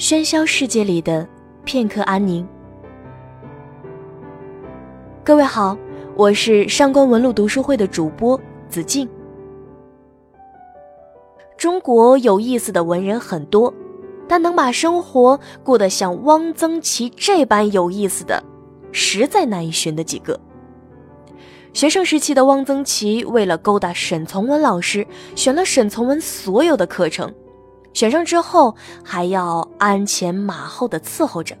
喧嚣世界里的片刻安宁。各位好，我是上官文路读书会的主播子静。中国有意思的文人很多，但能把生活过得像汪曾祺这般有意思的，实在难以寻得几个。学生时期的汪曾祺，为了勾搭沈从文老师，选了沈从文所有的课程。选上之后，还要鞍前马后的伺候着，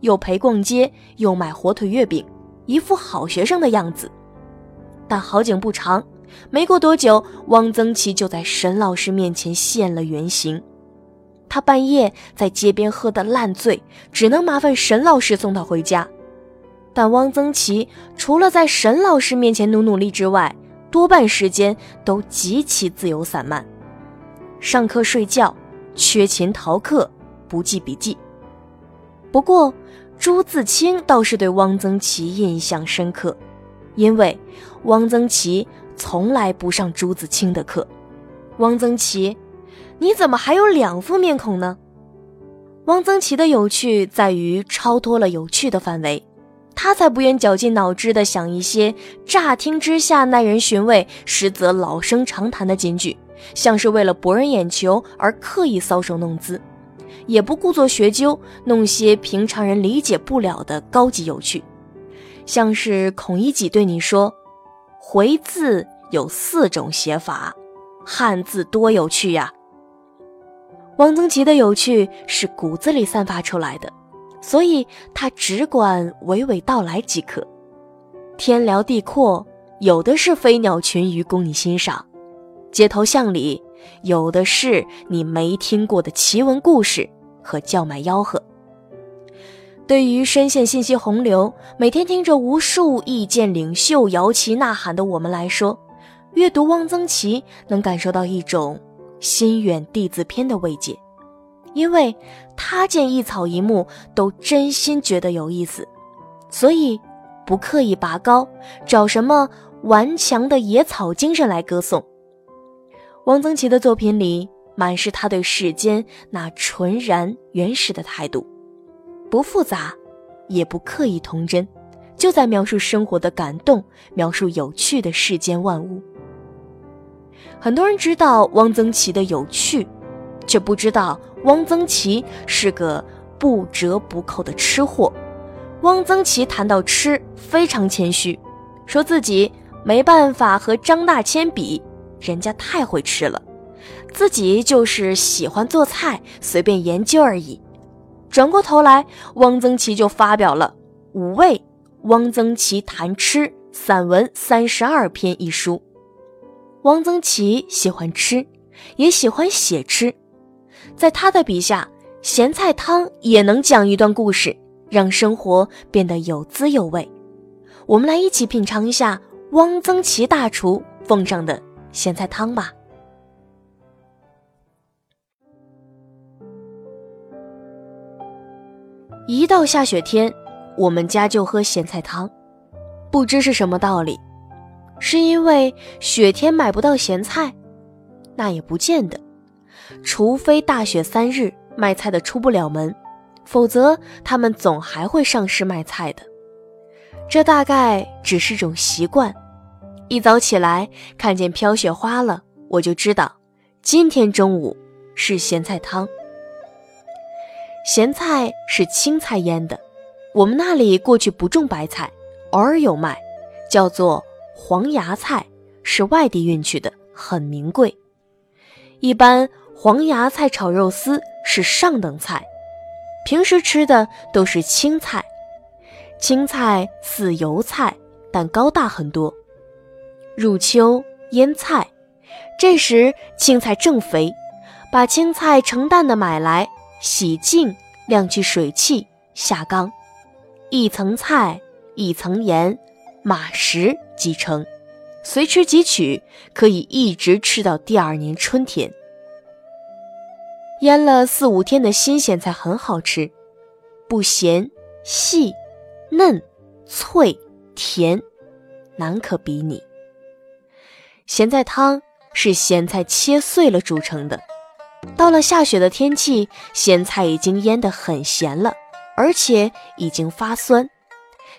又陪逛街，又买火腿月饼，一副好学生的样子。但好景不长，没过多久，汪曾祺就在沈老师面前现了原形。他半夜在街边喝得烂醉，只能麻烦沈老师送他回家。但汪曾祺除了在沈老师面前努努力之外，多半时间都极其自由散漫。上课睡觉，缺勤逃课，不记笔记。不过，朱自清倒是对汪曾祺印象深刻，因为汪曾祺从来不上朱自清的课。汪曾祺，你怎么还有两副面孔呢？汪曾祺的有趣在于超脱了有趣的范围，他才不愿绞尽脑汁地想一些乍听之下耐人寻味，实则老生常谈的金句。像是为了博人眼球而刻意搔首弄姿，也不故作学究，弄些平常人理解不了的高级有趣。像是孔乙己对你说：“回字有四种写法，汉字多有趣呀。”汪曾祺的有趣是骨子里散发出来的，所以他只管娓娓道来即可。天辽地阔，有的是飞鸟群鱼供你欣赏。街头巷里，有的是你没听过的奇闻故事和叫卖吆喝。对于深陷信息洪流，每天听着无数意见领袖摇旗呐喊的我们来说，阅读汪曾祺能感受到一种心远地自偏的慰藉，因为他见一草一木都真心觉得有意思，所以不刻意拔高，找什么顽强的野草精神来歌颂。汪曾祺的作品里满是他对世间那纯然原始的态度，不复杂，也不刻意童真，就在描述生活的感动，描述有趣的世间万物。很多人知道汪曾祺的有趣，却不知道汪曾祺是个不折不扣的吃货。汪曾祺谈到吃非常谦虚，说自己没办法和张大千比。人家太会吃了，自己就是喜欢做菜，随便研究而已。转过头来，汪曾祺就发表了《五味汪曾祺谈吃散文三十二篇》一书。汪曾祺喜欢吃，也喜欢写吃，在他的笔下，咸菜汤也能讲一段故事，让生活变得有滋有味。我们来一起品尝一下汪曾祺大厨奉上的。咸菜汤吧。一到下雪天，我们家就喝咸菜汤，不知是什么道理，是因为雪天买不到咸菜？那也不见得，除非大雪三日，卖菜的出不了门，否则他们总还会上市卖菜的。这大概只是种习惯。一早起来，看见飘雪花了，我就知道今天中午是咸菜汤。咸菜是青菜腌的，我们那里过去不种白菜，偶尔有卖，叫做黄芽菜，是外地运去的，很名贵。一般黄芽菜炒肉丝是上等菜，平时吃的都是青菜。青菜似油菜，但高大很多。入秋腌菜，这时青菜正肥，把青菜成担的买来，洗净，晾去水汽，下缸，一层菜，一层盐，码食即成，随吃即取，可以一直吃到第二年春天。腌了四五天的新鲜菜很好吃，不咸，细，嫩，脆，甜，难可比拟。咸菜汤是咸菜切碎了煮成的，到了下雪的天气，咸菜已经腌得很咸了，而且已经发酸。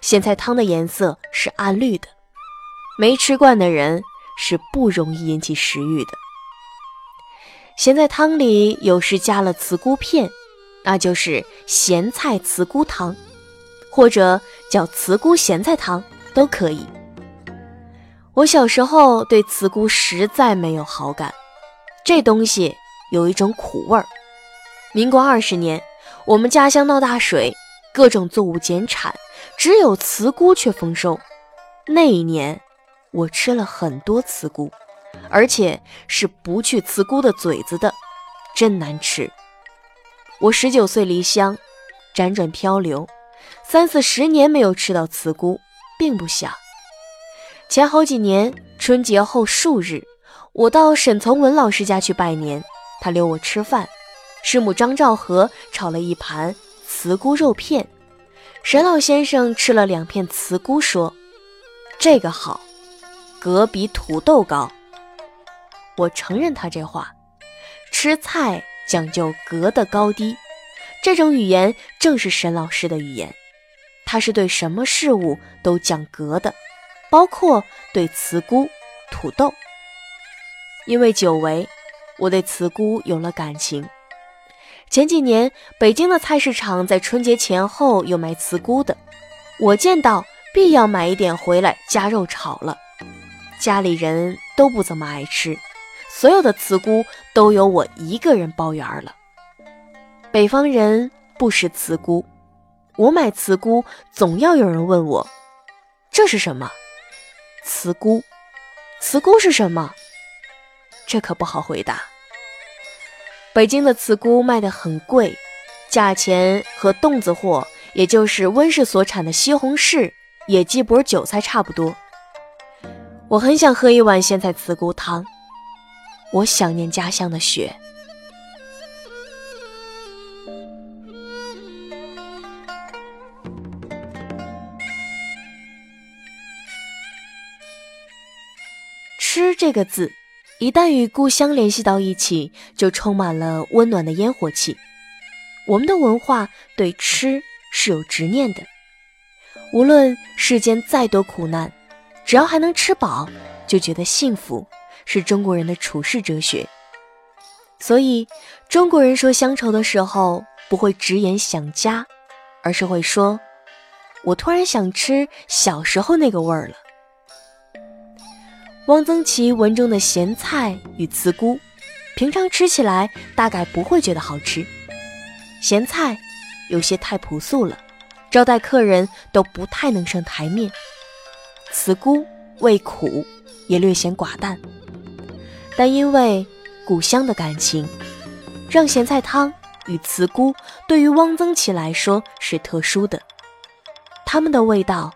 咸菜汤的颜色是暗绿的，没吃惯的人是不容易引起食欲的。咸菜汤里有时加了茨菇片，那就是咸菜茨菇汤，或者叫茨菇咸菜汤都可以。我小时候对茨菇实在没有好感，这东西有一种苦味儿。民国二十年，我们家乡闹大水，各种作物减产，只有茨菇却丰收。那一年，我吃了很多茨菇，而且是不去茨菇的嘴子的，真难吃。我十九岁离乡，辗转漂流，三四十年没有吃到茨菇，并不想。前好几年春节后数日，我到沈从文老师家去拜年，他留我吃饭。师母张兆和炒了一盘茨菇肉片，沈老先生吃了两片茨菇，说：“这个好，格比土豆高。”我承认他这话，吃菜讲究格的高低，这种语言正是沈老师的语言，他是对什么事物都讲格的。包括对茨菇、土豆，因为久违，我对茨菇有了感情。前几年，北京的菜市场在春节前后有卖茨菇的，我见到必要买一点回来加肉炒了。家里人都不怎么爱吃，所有的茨菇都由我一个人包圆了。北方人不食茨菇，我买茨菇总要有人问我，这是什么？茨菇，茨菇是什么？这可不好回答。北京的茨菇卖得很贵，价钱和冻子货，也就是温室所产的西红柿、野鸡脖、韭菜差不多。我很想喝一碗咸菜茨菇汤，我想念家乡的雪。吃这个字，一旦与故乡联系到一起，就充满了温暖的烟火气。我们的文化对吃是有执念的，无论世间再多苦难，只要还能吃饱，就觉得幸福，是中国人的处世哲学。所以，中国人说乡愁的时候，不会直言想家，而是会说：“我突然想吃小时候那个味儿了。”汪曾祺文中的咸菜与茨菇，平常吃起来大概不会觉得好吃。咸菜有些太朴素了，招待客人都不太能上台面。茨菇味苦，也略显寡淡。但因为故乡的感情，让咸菜汤与茨菇对于汪曾祺来说是特殊的。它们的味道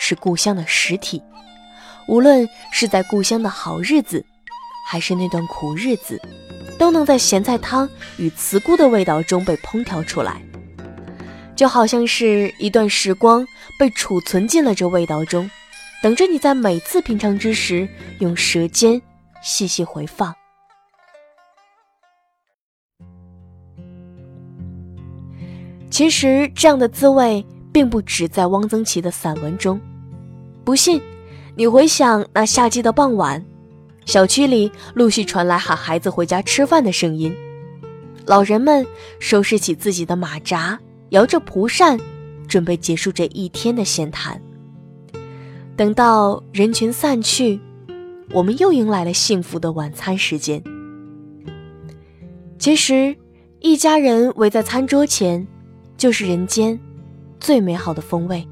是故乡的实体。无论是在故乡的好日子，还是那段苦日子，都能在咸菜汤与茨菇的味道中被烹调出来，就好像是一段时光被储存进了这味道中，等着你在每次品尝之时用舌尖细细回放。其实，这样的滋味并不只在汪曾祺的散文中，不信。你回想那夏季的傍晚，小区里陆续传来喊孩子回家吃饭的声音，老人们收拾起自己的马扎，摇着蒲扇，准备结束这一天的闲谈。等到人群散去，我们又迎来了幸福的晚餐时间。其实，一家人围在餐桌前，就是人间最美好的风味。